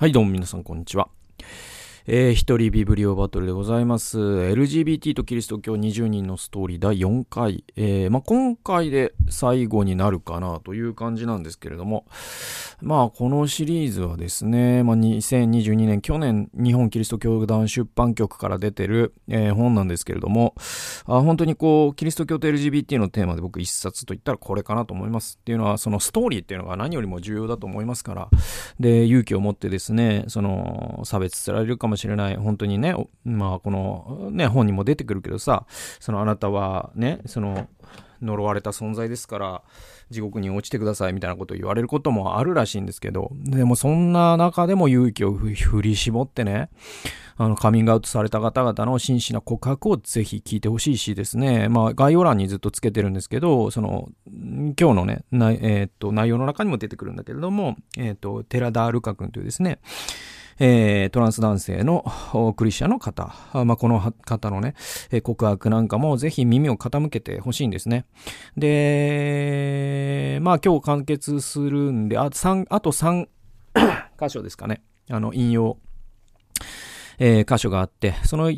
はい、どうも皆さん、こんにちは。えー、一人ビブリオバトルでございます。LGBT とキリスト教20人のストーリー第4回。えー、まあ、今回で最後になるかなという感じなんですけれども、まあ、このシリーズはですね、まあ、2022年、去年、日本キリスト教団出版局から出てる、えー、本なんですけれども、あ本当にこう、キリスト教と LGBT のテーマで僕一冊と言ったらこれかなと思います。っていうのは、そのストーリーっていうのが何よりも重要だと思いますから、で、勇気を持ってですね、その、差別されるかもしれない、本当にね、まあこのね、本にも出てくるけどさ、そのあなたはね、その、呪われた存在ですから、地獄に落ちてくださいみたいなことを言われることもあるらしいんですけど、でもそんな中でも勇気を振り絞ってね、あの、カミングアウトされた方々の真摯な告白をぜひ聞いてほしいしですね、まあ、概要欄にずっとつけてるんですけど、その、今日のね、えー、っと、内容の中にも出てくるんだけれども、えー、っと、寺田ルカ君というですね、えー、トランス男性のクリスチャンの方、まあ、この方のね、告白なんかもぜひ耳を傾けてほしいんですね。で、まあ今日完結するんで、あ3あと3 箇所ですかね。あの、引用、えー、箇所があって、その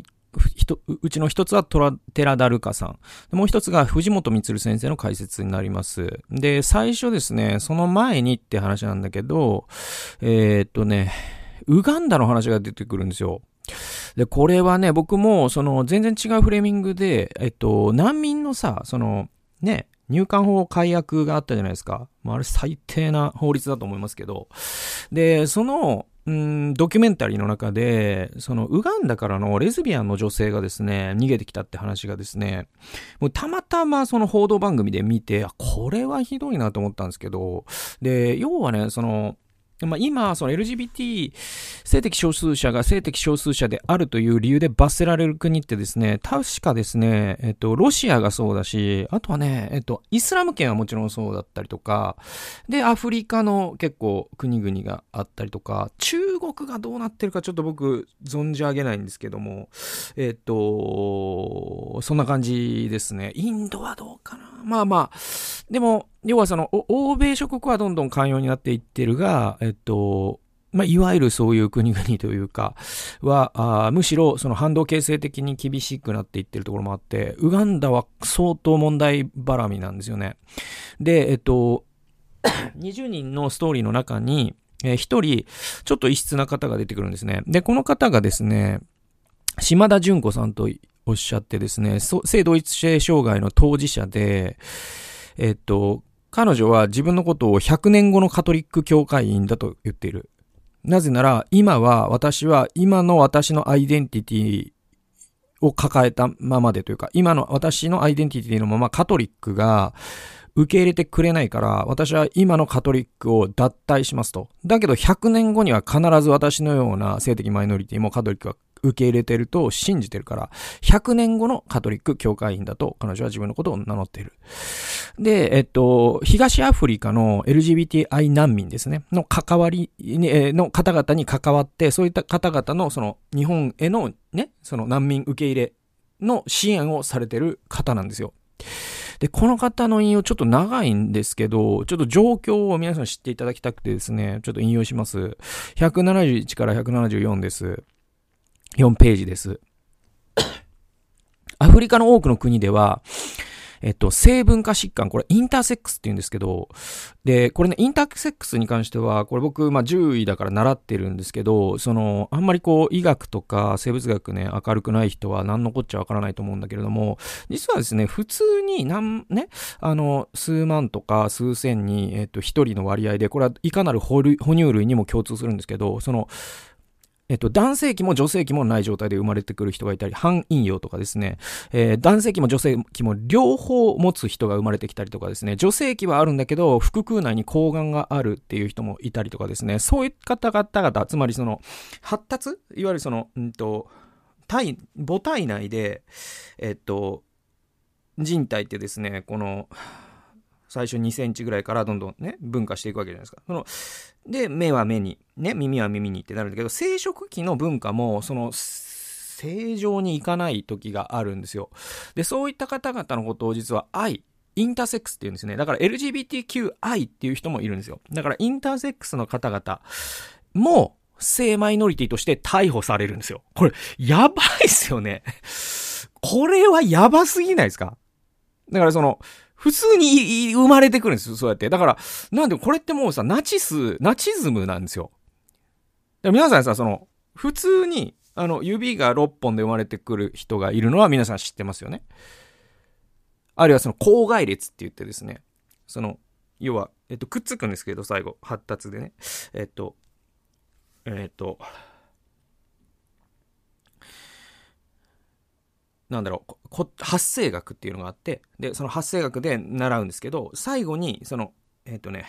うちの一つはトラ寺田ルカさん。もう一つが藤本光先生の解説になります。で、最初ですね、その前にって話なんだけど、えー、っとね、ウガンダの話が出てくるんですよ。で、これはね、僕も、その、全然違うフレーミングで、えっと、難民のさ、その、ね、入管法改悪があったじゃないですか。まあ、あれ最低な法律だと思いますけど。で、その、うん、ドキュメンタリーの中で、その、ウガンダからのレズビアンの女性がですね、逃げてきたって話がですね、もうたまたまその報道番組で見て、あこれはひどいなと思ったんですけど、で、要はね、その、まあ、今、その LGBT 性的少数者が性的少数者であるという理由で罰せられる国ってですね、確かですね、えっと、ロシアがそうだし、あとはね、えっと、イスラム圏はもちろんそうだったりとか、で、アフリカの結構国々があったりとか、中国がどうなってるかちょっと僕存じ上げないんですけども、えっと、そんな感じですね。インドはどうかなまあまあ、でも、要はその、欧米諸国はどんどん寛容になっていってるが、えっと、まあ、いわゆるそういう国々というか、は、あむしろその反動形成的に厳しくなっていってるところもあって、ウガンダは相当問題ばらみなんですよね。で、えっと、20人のストーリーの中に、えー、1人、ちょっと異質な方が出てくるんですね。で、この方がですね、島田純子さんとおっしゃってですね、性同一性障害の当事者で、えっと、彼女は自分のことを100年後のカトリック教会員だと言っている。なぜなら、今は私は今の私のアイデンティティを抱えたままでというか、今の私のアイデンティティのままカトリックが受け入れてくれないから、私は今のカトリックを脱退しますと。だけど100年後には必ず私のような性的マイノリティもカトリックは受け入れてると信じてるから、100年後のカトリック教会員だと彼女は自分のことを名乗っている。で、えっと、東アフリカの LGBTI 難民ですね、の関わり、の方々に関わって、そういった方々のその日本へのね、その難民受け入れの支援をされてる方なんですよ。で、この方の引用ちょっと長いんですけど、ちょっと状況を皆さん知っていただきたくてですね、ちょっと引用します。171から174です。4ページです。アフリカの多くの国では、えっと、性文化疾患、これインターセックスって言うんですけど、で、これね、インターセックスに関しては、これ僕、まあ、獣医だから習ってるんですけど、その、あんまりこう、医学とか生物学ね、明るくない人は何のこっちゃわからないと思うんだけれども、実はですね、普通になんね、あの、数万とか数千に、えっと、一人の割合で、これはいかなる哺乳類にも共通するんですけど、その、えっと、男性器も女性器もない状態で生まれてくる人がいたり、反陰陽とかですね、えー、男性器も女性器も両方持つ人が生まれてきたりとかですね、女性器はあるんだけど、腹腔内に睾丸があるっていう人もいたりとかですね、そういう方々、つまりその、発達？いわゆるその、うんと、体、母体内で、えっと、人体ってですね、この、最初2センチぐらいからどんどんね、分化していくわけじゃないですか。その、で、目は目に、ね、耳は耳にってなるんだけど、生殖器の文化も、その、正常にいかない時があるんですよ。で、そういった方々のことを実は愛、インターセックスって言うんですね。だから LGBTQI っていう人もいるんですよ。だからインターセックスの方々も、性マイノリティとして逮捕されるんですよ。これ、やばいっすよね。これはやばすぎないですか？だからその、普通に生まれてくるんですよ、そうやって。だから、なんでこれってもうさ、ナチス、ナチズムなんですよ。で皆さんさ、その、普通に、あの、指が6本で生まれてくる人がいるのは皆さん知ってますよね。あるいはその、口外列って言ってですね、その、要は、えっと、くっつくんですけど、最後、発達でね。えっと、えっと、なんだろう、発生学っていうのがあって、で、その発生学で習うんですけど、最後に、その、えっ、ー、とね、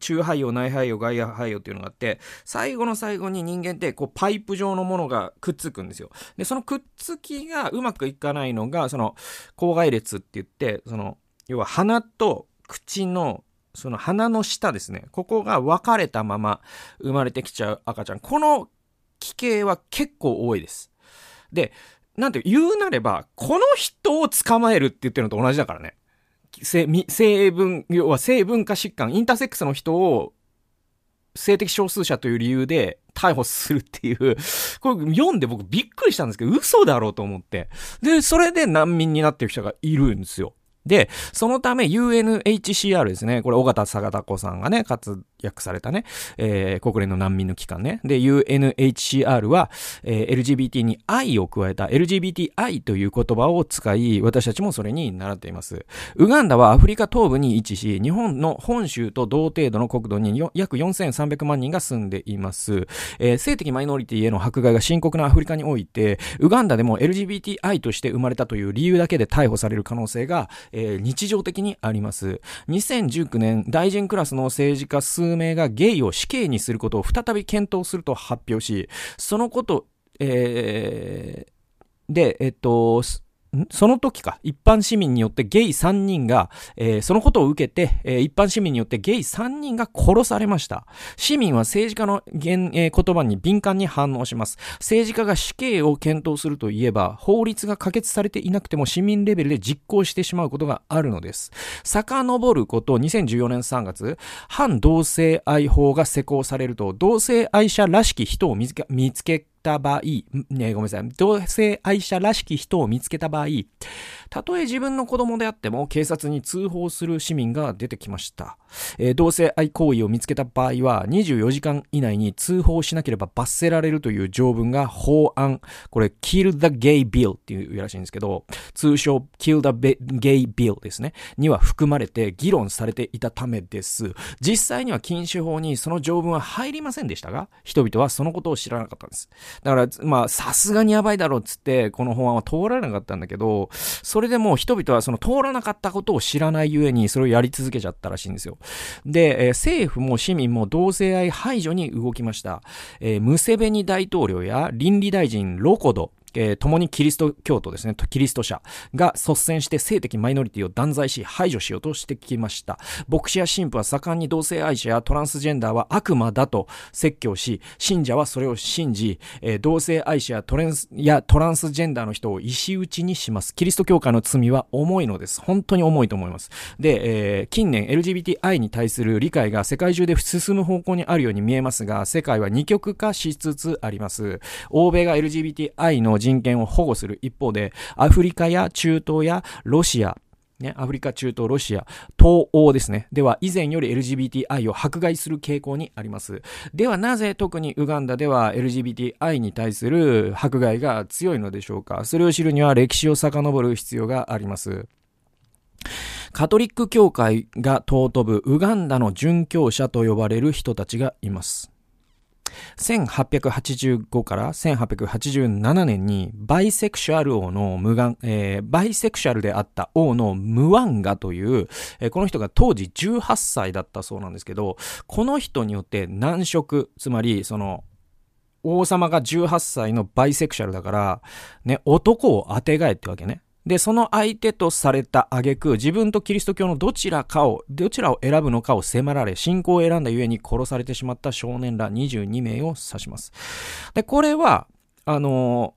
中肺葉、内肺葉、外肺葉っていうのがあって、最後の最後に人間ってこうパイプ状のものがくっつくんですよ。で、そのくっつきがうまくいかないのが、その口外列って言って、その、要は鼻と口のその鼻の下ですね。ここが分かれたまま生まれてきちゃう赤ちゃん。この奇形は結構多いです。で、なんて言うなれば、この人を捕まえるって言ってるのと同じだからね。成分、要は性文化疾患、インターセックスの人を性的少数者という理由で逮捕するっていう、これ読んで僕びっくりしたんですけど、嘘だろうと思って。で、それで難民になってる人がいるんですよ。で、そのため UNHCR ですね、これ、尾形貞子さんがね、活躍されたね、えー、国連の難民の機関ね。で、UNHCR は、えー、LGBT に愛を加えた LGBTI という言葉を使い、私たちもそれに習っています。ウガンダはアフリカ東部に位置し、日本の本州と同程度の国土に約4300万人が住んでいます。えー、性的マイノリティへの迫害が深刻なアフリカにおいて、ウガンダでも LGBTI として生まれたという理由だけで逮捕される可能性が、えー、日常的にあります。2019年、大臣クラスの政治家数名がゲイを死刑にすることを再び検討すると発表し、そのこと、えー、で、えっと、その時か、一般市民によってゲイ3人が、えー、そのことを受けて、えー、一般市民によってゲイ3人が殺されました。市民は政治家の言,、えー、言葉に敏感に反応します。政治家が死刑を検討するといえば、法律が可決されていなくても市民レベルで実行してしまうことがあるのです。遡ること2014年3月、反同性愛法が施行されると、同性愛者らしき人を見つけ、見つけた場合、ね、ごめんなさい。同性愛者らしき人を見つけた場合、たとえ自分の子供であっても警察に通報する市民が出てきました。えー、同性愛行為を見つけた場合は24時間以内に通報しなければ罰せられるという条文が法案、これ Kill the Gay Bill っていうらしいんですけど、通称 Kill the Gay Bill ですね、には含まれて議論されていたためです。実際には禁止法にその条文は入りませんでしたが、人々はそのことを知らなかったんです。だから、まあ、さすがにやばいだろうっつって、この法案は通られなかったんだけど、それでも人々はその通らなかったことを知らないゆえに、それをやり続けちゃったらしいんですよ。で、え、政府も市民も同性愛排除に動きました。え、ムセベニ大統領や倫理大臣ロコド、えー、共にキリスト教徒ですね、キリスト者が率先して性的マイノリティを断罪し排除しようとしてきました。牧師や神父は盛んに同性愛者やトランスジェンダーは悪魔だと説教し、信者はそれを信じ、えー、同性愛者やトレンスやトランスジェンダーの人を石打ちにします。キリスト教会の罪は重いのです。本当に重いと思います。で、えー、近年 LGBTI に対する理解が世界中で進む方向にあるように見えますが、世界は二極化しつつあります。欧米が LGBTI の人権を保護する一方で、アフリカや中東やロシア、ね、アフリカ、中東、ロシア、東欧ですね。では、以前より LGBTI を迫害する傾向にあります。では、なぜ特にウガンダでは LGBTI に対する迫害が強いのでしょうかそれを知るには歴史を遡る必要があります。カトリック教会が尊ぶウガンダの殉教者と呼ばれる人たちがいます。1885から1887年にバイセクシュアル王のムワン、えー、バイセクシュアルであった王のムワンガという、えー、この人が当時18歳だったそうなんですけど、この人によって男色、つまりその王様が18歳のバイセクシャルだから、ね、男を当てがえってわけね。で、その相手とされた挙句、自分とキリスト教のどちらかを、どちらを選ぶのかを迫られ、信仰を選んだゆえに殺されてしまった少年ら22名を指します。で、これは、あの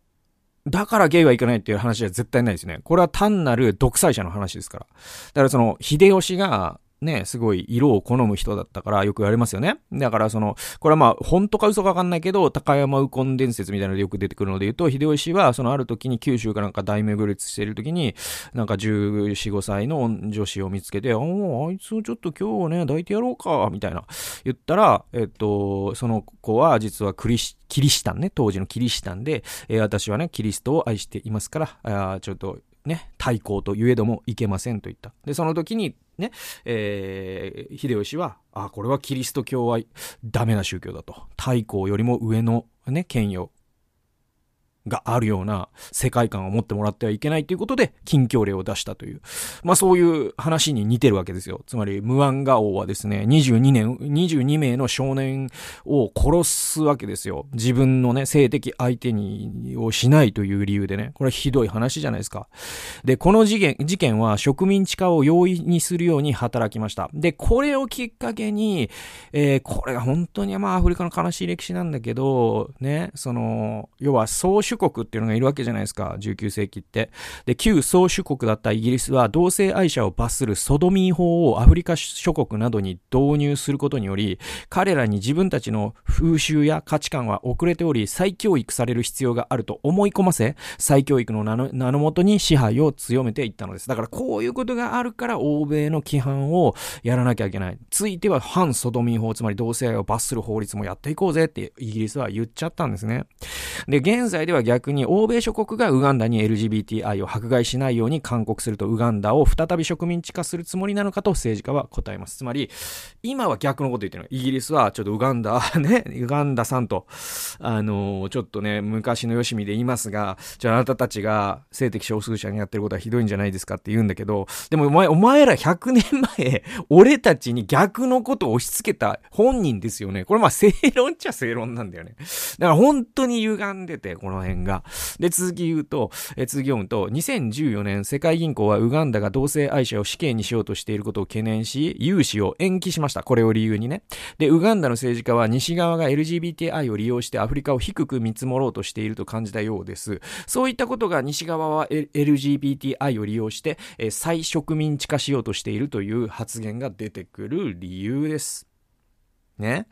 だからゲイはいかないっていう話は絶対ないですね。これは単なる独裁者の話ですから。だからその、秀吉が、ね、すごい色を好む人だったからよく言われますよね。だからその、これはまあ、本当か嘘かわかんないけど、高山右近伝説みたいなのでよく出てくるので言うと、秀吉はそのある時に九州かなんか大巡りしている時に、なんか14、5歳の女子を見つけて、おあいつをちょっと今日ね、抱いてやろうか、みたいな。言ったら、えっと、その子は実はクリシ、キリシタンね、当時のキリシタンで、えー、私はね、キリストを愛していますから、あちょっとね、対抗といえどもいけませんと言った。で、その時にね、えー、秀吉は、あ、これはキリスト教はダメな宗教だと。太閤よりも上のね、権威をがあるような世界観を持ってもらってはいけないということで、近況令を出したという。まあそういう話に似てるわけですよ。つまり、ムアンガ王はですね、22年、22名の少年を殺すわけですよ。自分のね、性的相手に、をしないという理由でね。これはひどい話じゃないですか。で、この事件、事件は植民地化を容易にするように働きました。で、これをきっかけに、えー、これが本当にまあアフリカの悲しい歴史なんだけど、ね、その、要は総主国っていうのがいるわけじゃないですか、19世紀って。で、旧宗主国だったイギリスは同性愛者を罰するソドミー法をアフリカ諸国などに導入することにより、彼らに自分たちの風習や価値観は遅れており、再教育される必要があると思い込ませ、再教育の名の名のもとに支配を強めていったのです。だからこういうことがあるから欧米の規範をやらなきゃいけない。ついては反ソドミー法、つまり同性愛を罰する法律もやっていこうぜってイギリスは言っちゃったんですね。で、現在では逆に欧米諸国がウガンダに LGBTI を迫害しないように勧告するとウガンダを再び植民地化するつもりなのかと政治家は答えます。つまり、今は逆のこと言ってるの。イギリスはちょっとウガンダ、ね、ウガンダさんと、あのー、ちょっとね、昔のよしみで言いますが、じゃああなたたちが性的少数者にやってることはひどいんじゃないですかって言うんだけど、でもお前、お前ら100年前、俺たちに逆のことを押し付けた本人ですよね。これまあ正論っちゃ正論なんだよね。だから本当に歪んでて、この辺が。で、続き言うと、え続き読むと、2014年、世界銀行はウガンダが同性愛者を死刑にしようとしていることを懸念し、融資を延期しました。これを理由にね。で、ウガンダの政治家は西側が LGBTI を利用してアフリカを低く見積もろうとしていると感じたようです。そういったことが西側は LGBTI を利用して、え再植民地化しようとしているという発言が出てくる理由です。ね。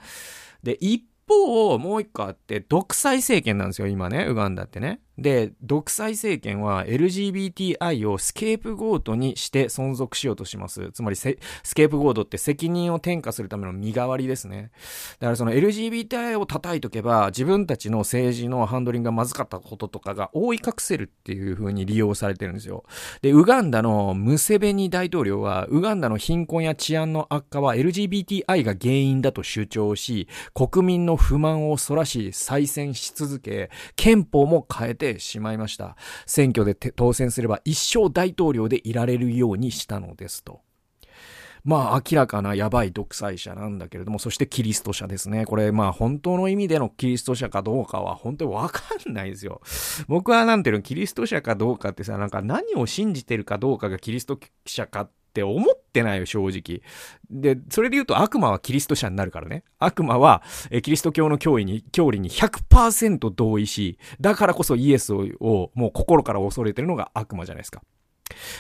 で、一方、もう一個あって、独裁政権なんですよ、今ね、ウガンダってね。で、独裁政権は LGBTI をスケープゴートにして存続しようとします。つまりスケープゴートって責任を転嫁するための身代わりですね。だからその LGBTI を叩いとけば自分たちの政治のハンドリングがまずかったこととかが覆い隠せるっていう風に利用されてるんですよ。で、ウガンダのムセベニ大統領はウガンダの貧困や治安の悪化は LGBTI が原因だと主張し、国民の不満をそらし再選し続け、憲法も変えててしまいました。選挙で当選すれば一生大統領でいられるようにしたのですと。まあ明らかなやばい独裁者なんだけれども、そしてキリスト者ですね。これまあ本当の意味でのキリスト者かどうかは本当にわかんないですよ。僕はなんていうの、キリスト者かどうかってさ、なんか何を信じてるかどうかがキリスト者かって思ってないよ、正直。で、それで言うと悪魔はキリスト者になるからね。悪魔は、えキリスト教の教義に、教理に100%同意し、だからこそイエスをもう心から恐れてるのが悪魔じゃないですか。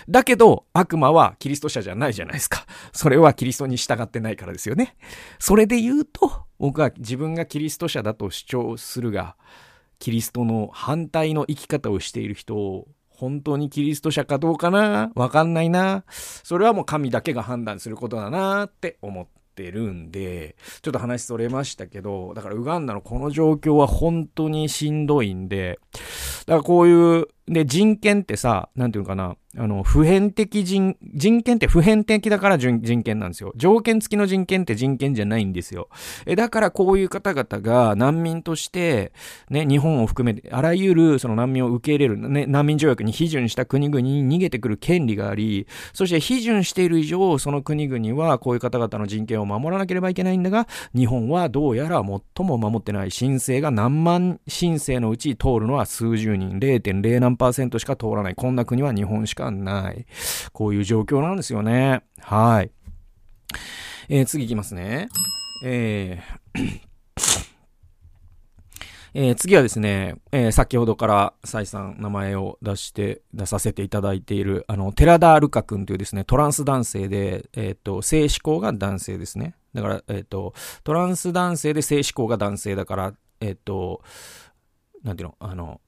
だけど、悪魔はキリスト者じゃないじゃないですか。それはキリストに従ってないからですよね。それで言うと、僕は自分がキリスト者だと主張するが、キリストの反対の生き方をしている人を本当にキリスト者かどうかな？わかんないな。それはもう神だけが判断することだなって思ってるんで、ちょっと話それましたけど、だからウガンダのこの状況は本当にしんどいんで、だからこういうで、人権ってさ、なんていうのかな、あの、普遍的人、人権って普遍的だから人権なんですよ。条件付きの人権って人権じゃないんですよ。え、だからこういう方々が難民として、ね、日本を含めて、あらゆるその難民を受け入れる、ね、難民条約に批准した国々に逃げてくる権利があり、そして批准している以上、その国々はこういう方々の人権を守らなければいけないんだが、日本はどうやら最も守ってない申請が何万申請のうち通るのは数十人、0.0何しか通らない。こんな国は日本しかない。こういう状況なんですよね。はい。えー、次いきますね。えー えー、次はですね、えー、先ほどから再三名前を出して、出させていただいている、あの、寺田ルカ君というですね、トランス男性で、えっ、ー、と、性思考が男性ですね。だから、えっ、と、トランス男性で性思考が男性だから、えっ、と、なんていうの、あの、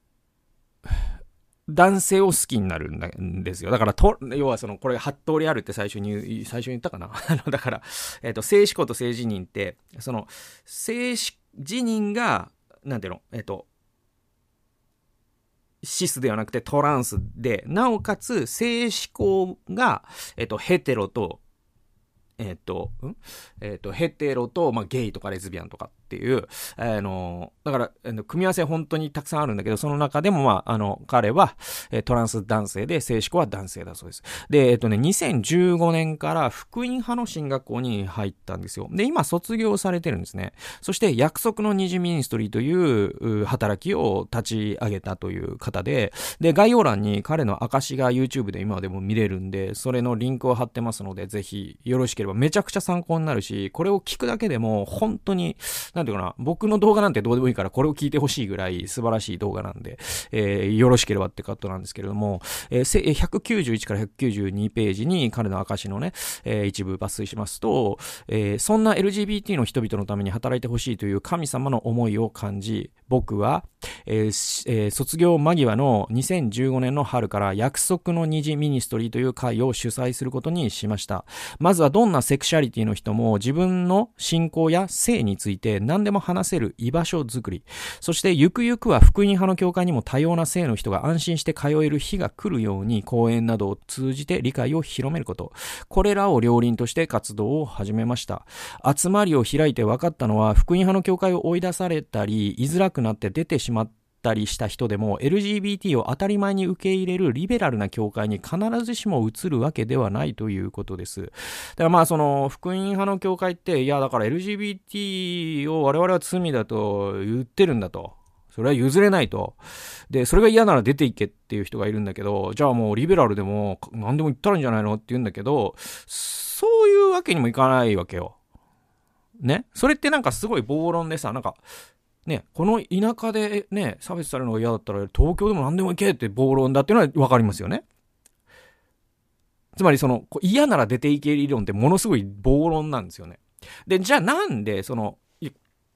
男性を好きになるんですよ。だから、と、要はその、これ、八通りあるって最初に、最初に言ったかな あのだから、えっ、と、性思考と性自認って、その、性自認が、なんていうの、えっと、シスではなくてトランスで、なおかつ性思考が、えっと、ヘテロと、えっと、ん？えっと、ヘテロと、まあ、ゲイとかレズビアンとかっていう、あの、だから、組み合わせ本当にたくさんあるんだけど、その中でも、まあ、あの、彼は、トランス男性で、性思考は男性だそうです。で、えっとね、2015年から福音派の進学校に入ったんですよ。で、今卒業されてるんですね。そして、約束の虹ミニストリーという働きを立ち上げたという方で、で、概要欄に彼の証が YouTube で今でも見れるんで、それのリンクを貼ってますので、ぜひよろしければめちゃくちゃ参考になるし、これを聞くだけでも本当に、ななんていうかな、僕の動画なんてどうでもいいからこれを聞いてほしいぐらい素晴らしい動画なんで、えー、よろしければってカットなんですけれども、えー、191から192ページに彼の証のね、えー、一部抜粋しますと、えー、そんな LGBT の人々のために働いてほしいという神様の思いを感じ、僕は、えーえー、卒業間際の2015年の春から約束の虹ミニストリーという会を主催することにしました。まずはどんなセクシャリティの人も自分の信仰や性について何でも話せる居場所づくり。そしてゆくゆくは福音派の教会にも多様な性の人が安心して通える日が来るように講演などを通じて理解を広めること。これらを両輪として活動を始めました。集まりを開いて分かったのは福音派の教会を追い出されたり、居づらくなって出てしましまったりした人でも LGBT を当たり前に受け入れるリベラルな教会に必ずしも移るわけではないということです。だからまあその福音派の教会っていやだから LGBT を我々は罪だと言ってるんだと。それは譲れないと。で、それが嫌なら出ていけっていう人がいるんだけど、じゃあもうリベラルでも何でも言ったらいいんじゃないのって言うんだけど、そういうわけにもいかないわけよ。ね？それってなんかすごい暴論でさ、なんか、ね、この田舎でね、差別されるのが嫌だったら、東京でも何でも行けって暴論だっていうのは分かりますよね。つまりその、嫌なら出ていける理論ってものすごい暴論なんですよね。で、じゃあなんで、その、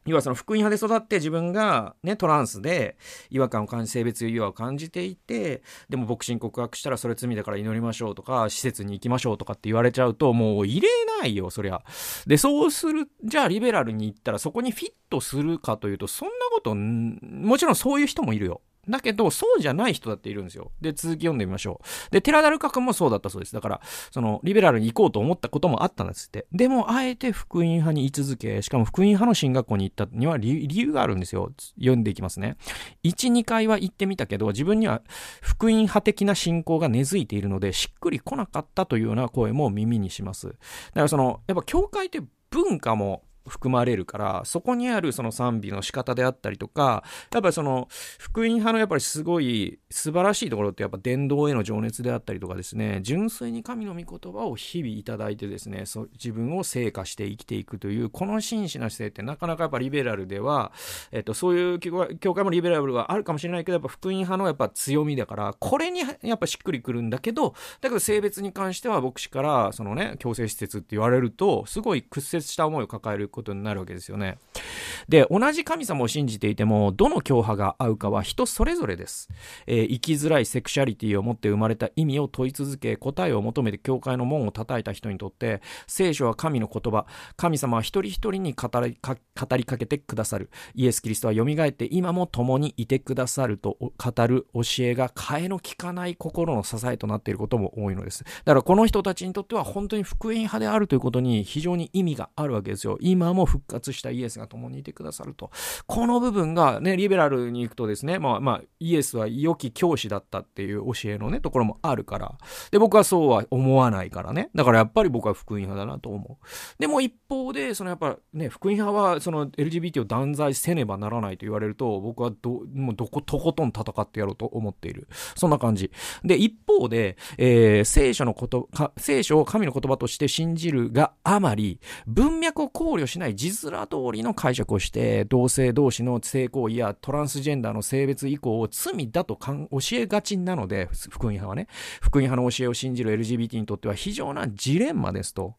要はその福音派で育って自分がね、トランスで違和感を感じ、性別違和を感じていて、でも牧師に告白したらそれ罪だから祈りましょうとか、施設に行きましょうとかって言われちゃうと、もう入れないよ、そりゃ。で、そうする、じゃあリベラルに行ったらそこにフィットするかというと、そんなこと、もちろんそういう人もいるよ。だけど、そうじゃない人だっているんですよ。で、続き読んでみましょう。で、寺田ルカ君もそうだったそうです。だから、その、リベラルに行こうと思ったこともあったんですって。でも、あえて福音派に居続け、しかも福音派の進学校に行ったには理由があるんですよ。読んでいきますね。1、2回は行ってみたけど、自分には福音派的な信仰が根付いているので、しっくり来なかったというような声も耳にします。だからその、やっぱ教会って文化も含まれるから、そこにあるその賛美の仕方であったりとか、やっぱりその、福音派のやっぱりすごい素晴らしいところってやっぱ伝道への情熱であったりとかですね、純粋に神の御言葉を日々いただいてですね、そ自分を成果して生きていくという、この真摯な姿勢ってなかなかやっぱリベラルでは、えっと、そういう教会もリベラルはあるかもしれないけど、やっぱ福音派のやっぱ強みだから、これにやっぱしっくりくるんだけど、だけど性別に関しては牧師から、そのね、強制施設って言われると、すごい屈折した思いを抱えることになるわけですよね。で、同じ神様を信じていても、どの教派が合うかは人それぞれです。えー、生きづらいセクシャリティを持って生まれた意味を問い続け、答えを求めて教会の門を叩いた人にとって、聖書は神の言葉、神様は一人一人に語りか語りかけてくださる。イエス・キリストは蘇って今も共にいてくださると語る教えが替えの利かない心の支えとなっていることも多いのです。だからこの人たちにとっては本当に福音派であるということに非常に意味があるわけですよ。今も復活したイエスが共にいてくださると。この部分がね、リベラルに行くとですね、まあまあ、イエスは良き教師だったっていう教えのね、ところもあるから。で、僕はそうは思わないからね。だからやっぱり僕は福音派だなと思う。でも一方で、そのやっぱね、福音派はその LGBT を断罪せねばならないと言われると、僕はど、もうどこ、とことん戦ってやろうと思っている。そんな感じ。で、一方で、えー、聖書のこと、聖書を神の言葉として信じるがあまり、文脈を考慮ししない字面通りの解釈をして、同性同士の性行為やトランスジェンダーの性別移行を罪だと教えがちなので、福音派はね、福音派の教えを信じる LGBT にとっては非常なジレンマですと。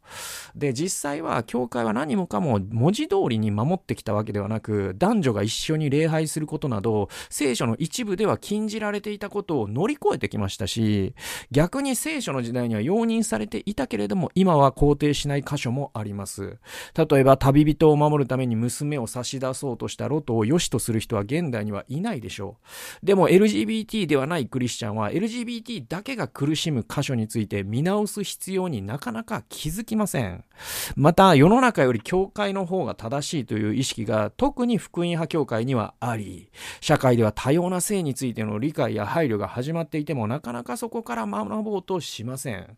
で、実際は、教会は何もかも文字通りに守ってきたわけではなく、男女が一緒に礼拝することなど、聖書の一部では禁じられていたことを乗り越えてきましたし、逆に聖書の時代には容認されていたけれども、今は肯定しない箇所もあります。例えば、旅人を守るために娘を差し出そうとしたロトを良しとする人は現代にはいないでしょう。でも、LGBT ではないクリスチャンは、LGBT だけが苦しむ箇所について見直す必要になかなか気づきません。また、世の中より教会の方が正しいという意識が特に福音派教会にはあり、社会では多様な性についての理解や配慮が始まっていてもなかなかそこから学ぼうとしません。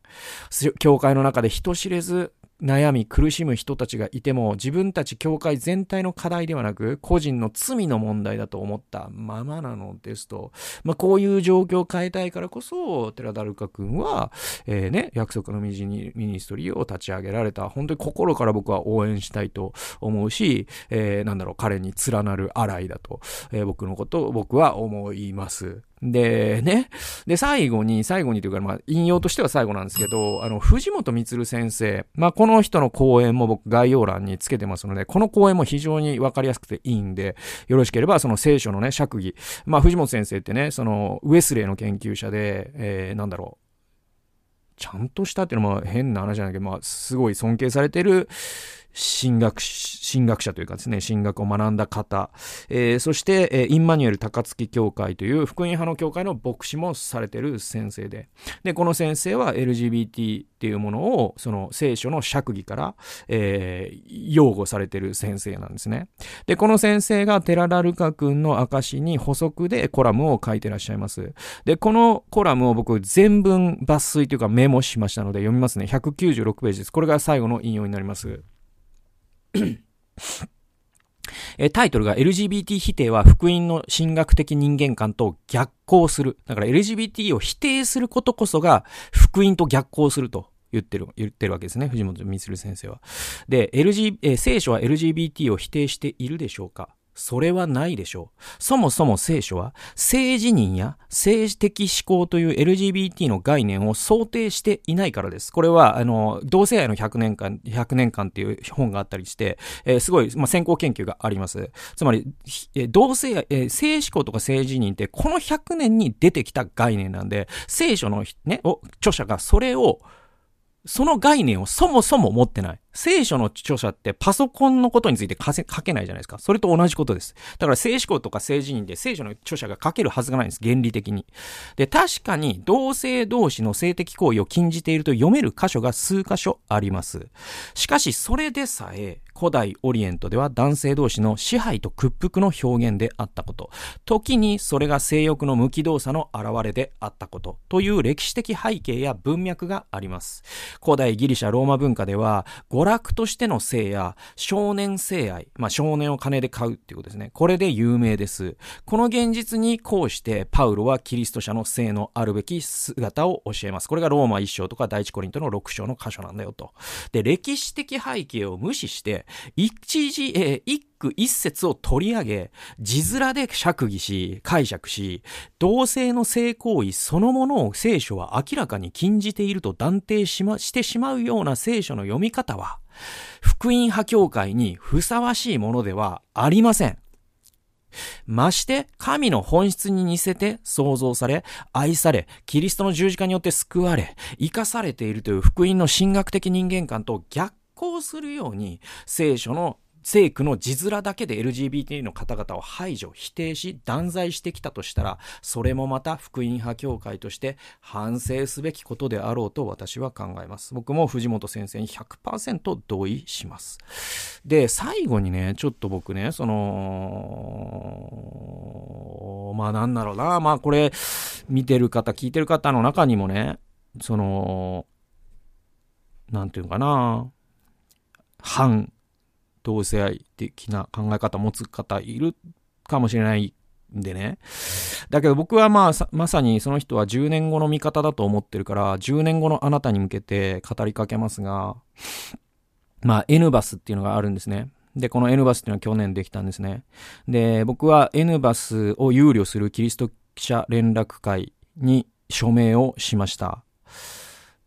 教会の中で人知れず悩み苦しむ人たちがいても自分たち教会全体の課題ではなく個人の罪の問題だと思ったままなのですと、まあ、こういう状況を変えたいからこそ寺田ルカ君は、えー、ね、約束のミニストリーを立ち上げられた本当に心から僕は応援したいと思うし、えー、なんだろう彼に連なる洗いだと、えー、僕のことを僕は思います。で、ね。で、最後に、最後にというか、まあ、引用としては最後なんですけど、あの、藤本光先生。まあ、この人の講演も僕概要欄につけてますので、この講演も非常にわかりやすくていいんで、よろしければ、その聖書のね、釈義。まあ、藤本先生ってね、その、ウェスレーの研究者で、えー、なんだろう。ちゃんとしたっていうのも変な話じゃないけど、まあ、すごい尊敬されてる、神学、神学者というかですね、神学を学んだ方、えー、そして、えー、インマニュエル高槻教会という福音派の教会の牧師もされてる先生で、で、この先生は LGBT っていうものを、その聖書の釈義から、えー、擁護されてる先生なんですね。で、この先生が寺田ルカ君の証に補足でコラムを書いてらっしゃいます。で、このコラムを僕全文抜粋というかメモしましたので読みますね。196ページです。これが最後の引用になります。えタイトルが LGBT 否定は福音の神学的人間観と逆行する。だから LGBT を否定することこそが福音と逆行すると言ってる、言ってるわけですね。藤本光先生は。で、LG、え聖書は LGBT を否定しているでしょうか？それはないでしょう。そもそも聖書は、性自認や性的思考という LGBT の概念を想定していないからです。これは、あの、同性愛の100年間、100年間っていう本があったりして、えー、すごい、まあ、先行研究があります。つまり、えー、同性愛、えー、性思考とか性自認ってこの100年に出てきた概念なんで、聖書のね、著者がそれを、その概念をそもそも持ってない。聖書の著者ってパソコンのことについて書けないじゃないですか。それと同じことです。だから聖思考とか聖人で聖書の著者が書けるはずがないんです。原理的に。で、確かに同性同士の性的行為を禁じていると読める箇所が数箇所あります。しかし、それでさえ、古代オリエントでは男性同士の支配と屈服の表現であったこと。時にそれが性欲の無機動作の現れであったこと。という歴史的背景や文脈があります。古代ギリシャ・ローマ文化では、娯楽としての性や少年性愛、まあ少年を金で買うっていうことですね。これで有名です。この現実にこうしてパウロはキリスト者の性のあるべき姿を教えます。これがローマ1章とか第一コリントの6章の箇所なんだよと。で、歴史的背景を無視して、一時、えー、一句一節を取り上げ、字面で釈義し、解釈し、同性の性行為そのものを聖書は明らかに禁じていると断定しま、してしまうような聖書の読み方は、福音派教会にふさわしいものではありません。まして、神の本質に似せて創造され、愛され、キリストの十字架によって救われ、生かされているという福音の神学的人間観と逆行するように聖書の聖句の字面だけで LGBT の方々を排除、否定し、断罪してきたとしたら、それもまた福音派教会として反省すべきことであろうと私は考えます。僕も藤本先生に100%同意します。で、最後にね、ちょっと僕ね、その、まあなんだろうな、まあこれ、見てる方、聞いてる方の中にもね、その、なんていうかな、反同性愛的な考え方持つ方いるかもしれないんでね。だけど僕はまあまさにその人は10年後の味方だと思ってるから、10年後のあなたに向けて語りかけますが、まあ、N バスっていうのがあるんですね。で、この N バスっていうのは去年できたんですね。で、僕は N バスを有料するキリスト記者連絡会に署名をしました。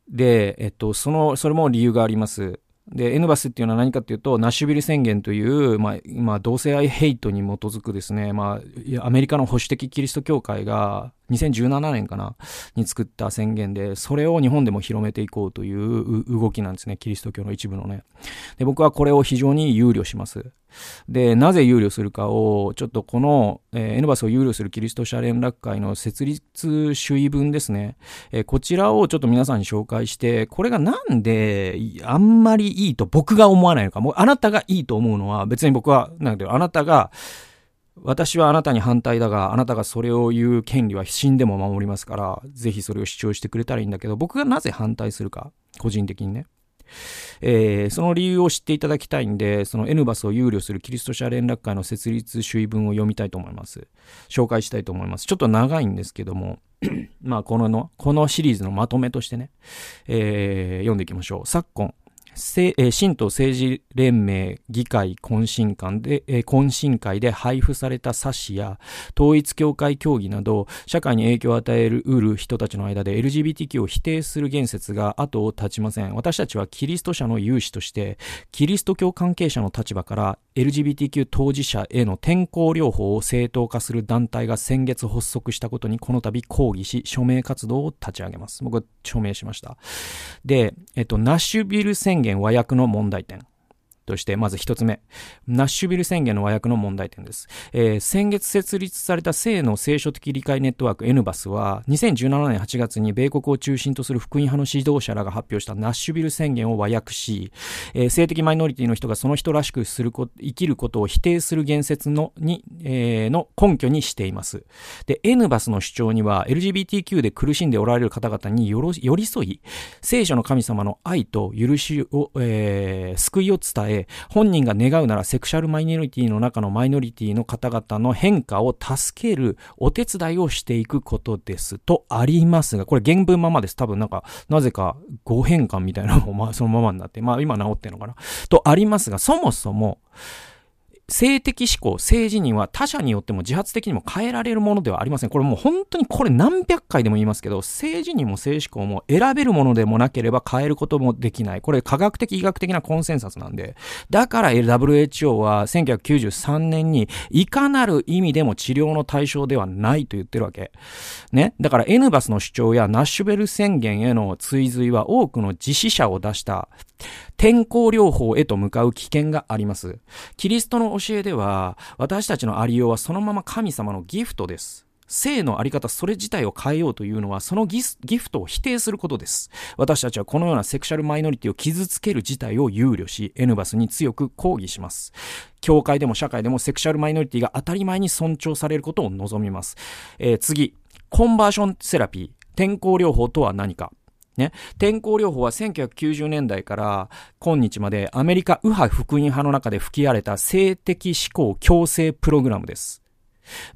で、えっと、その、それも理由があります。で、N バスっていうのは何かっていうと、ナッシュビル宣言という、まあ、今、同性愛ヘイトに基づくですね、まあ、アメリカの保守的キリスト教会が、2017年かなに作った宣言で、それを日本でも広めていこうという動きなんですね。キリスト教の一部のね。で、僕はこれを非常に憂慮します。で、なぜ憂慮するかを、ちょっとこの、えー、N バスを憂慮するキリスト者連絡会の設立主義文ですね。えー、こちらをちょっと皆さんに紹介して、これがなんであんまりいいと僕が思わないのか、もうあなたがいいと思うのは別に僕は、なんだよ、あなたが、私はあなたに反対だが、あなたがそれを言う権利は死んでも守りますから、ぜひそれを主張してくれたらいいんだけど、僕がなぜ反対するか、個人的にね。えー、その理由を知っていただきたいんで、その N バスを憂慮するキリスト者連絡会の設立主義文を読みたいと思います。紹介したいと思います。ちょっと長いんですけども、まあこのの、このシリーズのまとめとしてね、えー、読んでいきましょう。昨今、新党政治連盟議会懇親会で、懇親会で配布された冊子や統一教会協議など社会に影響を与えるうる人たちの間で LGBTQ を否定する言説が後を絶ちません。私たちはキリスト者の有志としてキリスト教関係者の立場から LGBTQ 当事者への転校療法を正当化する団体が先月発足したことにこの度抗議し署名活動を立ち上げます。僕は署名しました。で、えっと、ナッシュビル宣言和訳の問題点。として、まず一つ目。ナッシュビル宣言の和訳の問題点です。えー、先月設立された性の聖書的理解ネットワーク N バスは、2017年8月に米国を中心とする福音派の指導者らが発表したナッシュビル宣言を和訳し、えー、性的マイノリティの人がその人らしくするこ生きることを否定する言説のに、えー、の根拠にしています。で、N バスの主張には、LGBTQ で苦しんでおられる方々に寄り添い、聖書の神様の愛と許しを、えー、救いを伝え、え、本人が願うならセクシャルマイノリティの中のマイノリティの方々の変化を助けるお手伝いをしていくことですとありますが、これ原文ままです。多分なんか、なぜか誤変換みたいなのもまあそのままになって、まあ今治ってんのかな。とありますが、そもそも、性的思考、性自認は他者によっても自発的にも変えられるものではありません。これもう本当にこれ何百回でも言いますけど、性自認も性思考も選べるものでもなければ変えることもできない。これ科学的医学的なコンセンサスなんで。だから WHO は1993年にいかなる意味でも治療の対象ではないと言ってるわけ。ね。だから N バスの主張やナッシュベル宣言への追随は多くの自死者を出した天候療法へと向かう危険があります。キリストの教えでは、私たちのありようはそのまま神様のギフトです。性のあり方、それ自体を変えようというのは、そのギフトを否定することです。私たちはこのようなセクシャルマイノリティを傷つける事態を憂慮し、N バスに強く抗議します。教会でも社会でもセクシャルマイノリティが当たり前に尊重されることを望みます。えー、次、コンバーションセラピー、天候療法とは何かね。天候療法は1990年代から今日までアメリカ右派福音派の中で吹き荒れた性的思考強制プログラムです。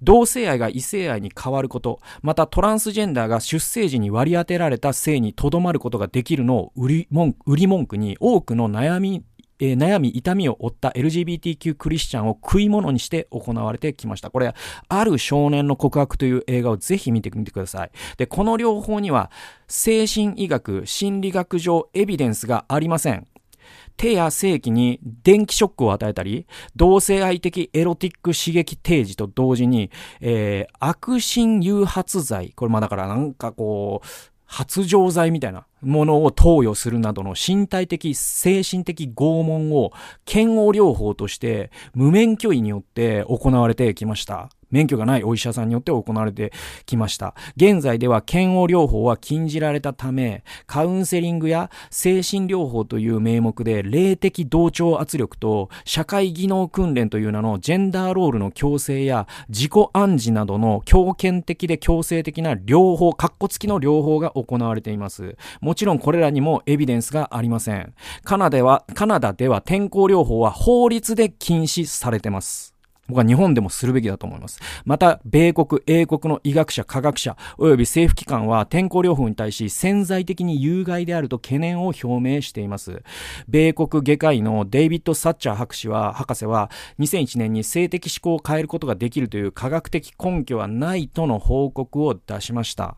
同性愛が異性愛に変わること、またトランスジェンダーが出生時に割り当てられた性にとどまることができるのを売り文売り文句に多くの悩みえー、悩み、痛みを負った LGBTQ クリスチャンを食い物にして行われてきました。これ、ある少年の告白という映画をぜひ見てみてください。で、この両方には、精神医学、心理学上エビデンスがありません。手や性器に電気ショックを与えたり、同性愛的エロティック刺激提示と同時に、えー、悪心誘発剤、これまあだからなんかこう、発情剤みたいなものを投与するなどの身体的、精神的拷問を嫌悪療法として無免許医によって行われてきました。免許がないお医者さんによって行われてきました。現在では嫌悪療法は禁じられたため、カウンセリングや精神療法という名目で霊的同調圧力と社会技能訓練という名のジェンダーロールの強制や自己暗示などの強権的で強制的な療法、カッコ付きの療法が行われています。もちろんこれらにもエビデンスがありません。カナダでは、カナダでは天候療法は法律で禁止されてます。僕は日本でもするべきだと思います。また、米国、英国の医学者、科学者、及び政府機関は天候療法に対し潜在的に有害であると懸念を表明しています。米国外科医のデイビッド・サッチャー博士は、博士は、2001年に性的思考を変えることができるという科学的根拠はないとの報告を出しました。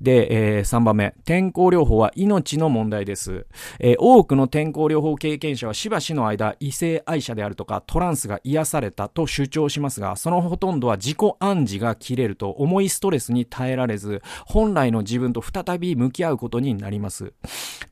で、えー、3番目。天候療法は命の問題です。えー、多くの天候療法経験者はしばしの間、異性愛者であるとか、トランスが癒されたと主張しますが、そのほとんどは自己暗示が切れると重いストレスに耐えられず、本来の自分と再び向き合うことになります。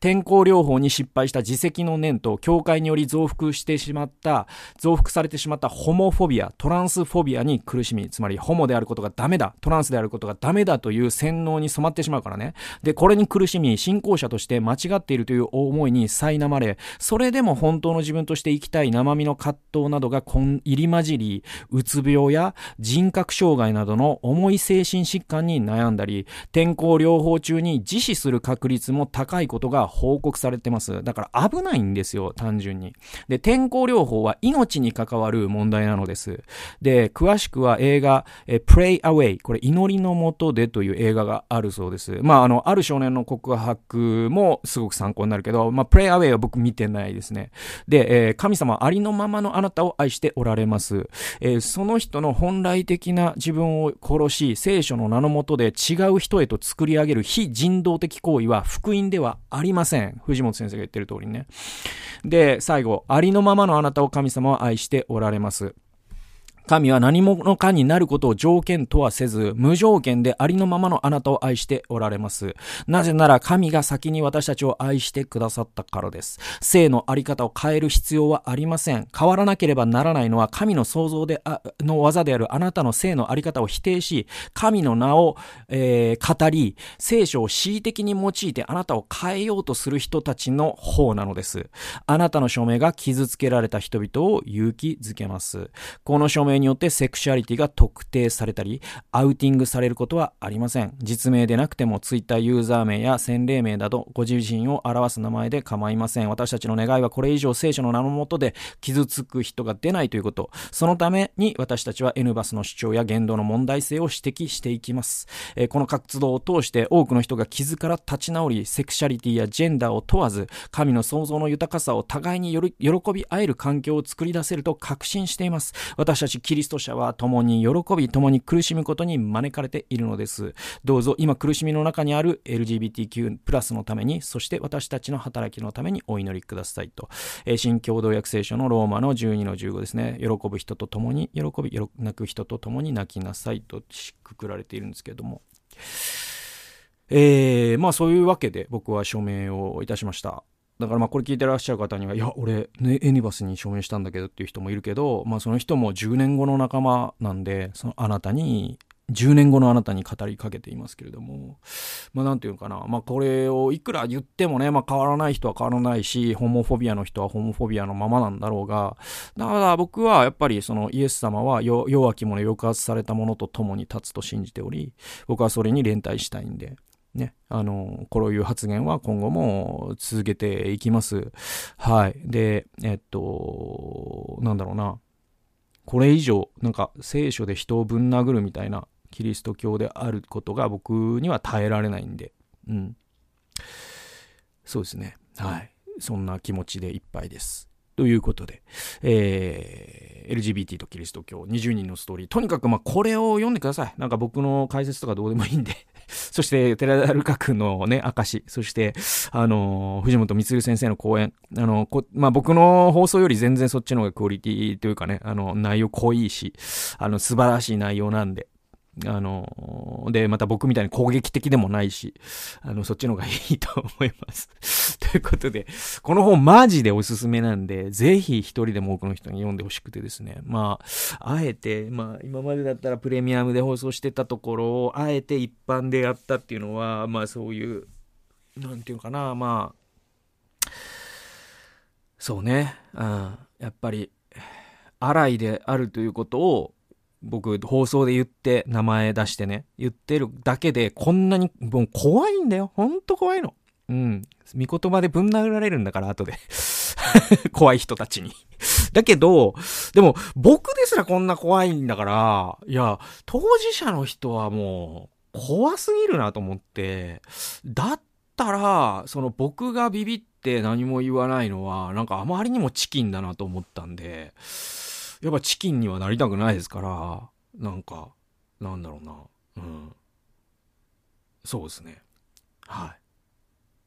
天候療法に失敗した自責の念と、教会により増幅してしまった、増幅されてしまったホモフォビア、トランスフォビアに苦しみ、つまりホモであることがダメだ、トランスであることがダメだという洗脳に染まってってしまうからね。で、これに苦しみ、信仰者として間違っているという思いに苛まれ、それでも本当の自分として生きたい生身の葛藤などが入り混じり、うつ病や人格障害などの重い精神疾患に悩んだり、天候療法中に自死する確率も高いことが報告されてます。だから危ないんですよ、単純に。で、天候療法は命に関わる問題なのです。で、詳しくは映画、え Pray Away、これ祈りのもとでという映画があるそうです。まあ、あの、ある少年の告白もすごく参考になるけど、まあ、プレイアウェイは僕見てないですね。で、えー、神様ありのままのあなたを愛しておられます。えー、その人の本来的な自分を殺し、聖書の名のもとで違う人へと作り上げる非人道的行為は福音ではありません。藤本先生が言ってる通りね。で、最後、ありのままのあなたを神様は愛しておられます。神は何者かになることを条件とはせず、無条件でありのままのあなたを愛しておられます。なぜなら神が先に私たちを愛してくださったからです。性のあり方を変える必要はありません。変わらなければならないのは神の創造であの技であるあなたの性のあり方を否定し、神の名を、えー、語り、聖書を恣意的に用いてあなたを変えようとする人たちの方なのです。あなたの証明が傷つけられた人々を勇気づけます。この証明によってセクシュアリティが特定されたり、アウティングされることはありません。実名でなくても Twitter ユーザー名や洗礼名などご自身を表す名前で構いません。私たちの願いはこれ以上聖書の名のもとで傷つく人が出ないということ。そのために私たちは N バスの主張や言動の問題性を指摘していきます。えー、この活動を通して多くの人が傷から立ち直り、セクシャリティやジェンダーを問わず、神の創造の豊かさを互いに喜び合える環境を作り出せると確信しています。私たちキリスト者は共に喜び、共に苦しむことに招かれているのです。どうぞ今苦しみの中にある LGBTQ+ プラスのために、そして私たちの働きのためにお祈りくださいと。え、新共同訳聖書のローマの12の15ですね。喜ぶ人と共に喜び、泣く人と共に泣きなさいとしくくられているんですけれども。えー、まあそういうわけで僕は署名をいたしました。だからまあこれ聞いてらっしゃる方には、いや、俺、ね、エニバスに署名したんだけどっていう人もいるけど、まあその人も10年後の仲間なんで、そのあなたに、10年後のあなたに語りかけていますけれども、まあなんていうのかな、まあこれをいくら言ってもね、まあ変わらない人は変わらないし、ホモフォビアの人はホモフォビアのままなんだろうが、だから僕はやっぱりそのイエス様は弱き者抑圧された者と共に立つと信じており、僕はそれに連帯したいんで、ね、あの、こういう発言は今後も続けていきます。はい。で、えっと、なんだろうな。これ以上、なんか聖書で人をぶん殴るみたいなキリスト教であることが僕には耐えられないんで、うん。そうですね。はい。そんな気持ちでいっぱいです。ということで、えー、LGBT とキリスト教20人のストーリー。とにかくまあこれを読んでください。なんか僕の解説とかどうでもいいんでそして、寺田ルカ君のね、証。そして、あの、藤本光先生の講演。あの、こまあ、僕の放送より全然そっちの方がクオリティというかね、あの、内容濃いし、あの、素晴らしい内容なんで、あの、で、また僕みたいに攻撃的でもないし、あの、そっちの方がいいと思います。ということで、この本マジでおすすめなんで、ぜひ一人でも多くの人に読んでほしくてですね。まあ、あえて、まあ、今までだったらプレミアムで放送してたところを、あえて一般でやったっていうのは、まあそういう、なんていうかな、まあ、そうね、うん、やっぱり、荒いであるということを、僕、放送で言って、名前出してね、言ってるだけで、こんなに、もう怖いんだよ。ほんと怖いの。うん。見言葉でぶん殴られるんだから、後で。怖い人たちにだけど、でも僕ですらこんな怖いんだから、いや、当事者の人はもう怖すぎるなと思って、だったら、その僕がビビって何も言わないのは、なんかあまりにもチキンだなと思ったんで、やっぱチキンにはなりたくないですから、なんか、なんだろうな。うん。そうですね。はい。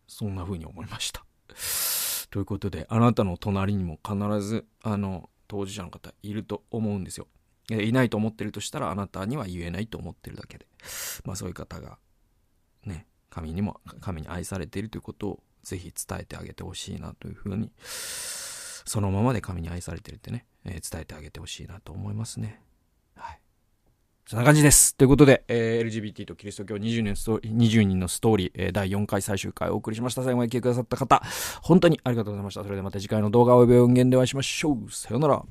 そんな風に思いました。ということで、あなたの隣にも必ず、あの、当事者の方いると思うんですよ。いないと思ってるとしたら、あなたには言えないと思ってるだけで。まあそういう方が、ね、神にも、神に愛されているということをぜひ伝えてあげてほしいなというふうに、そのままで神に愛されてるってね、えー、伝えてあげてほしいなと思いますね。はい。そんな感じです。ということで、えー、LGBT とキリスト教20年スト20人のストーリー、えー、第4回最終回をお送りしました。最後まで聞いてくださった方、本当にありがとうございました。それではまた次回の動画及び音源でお会いしましょう。さようなら。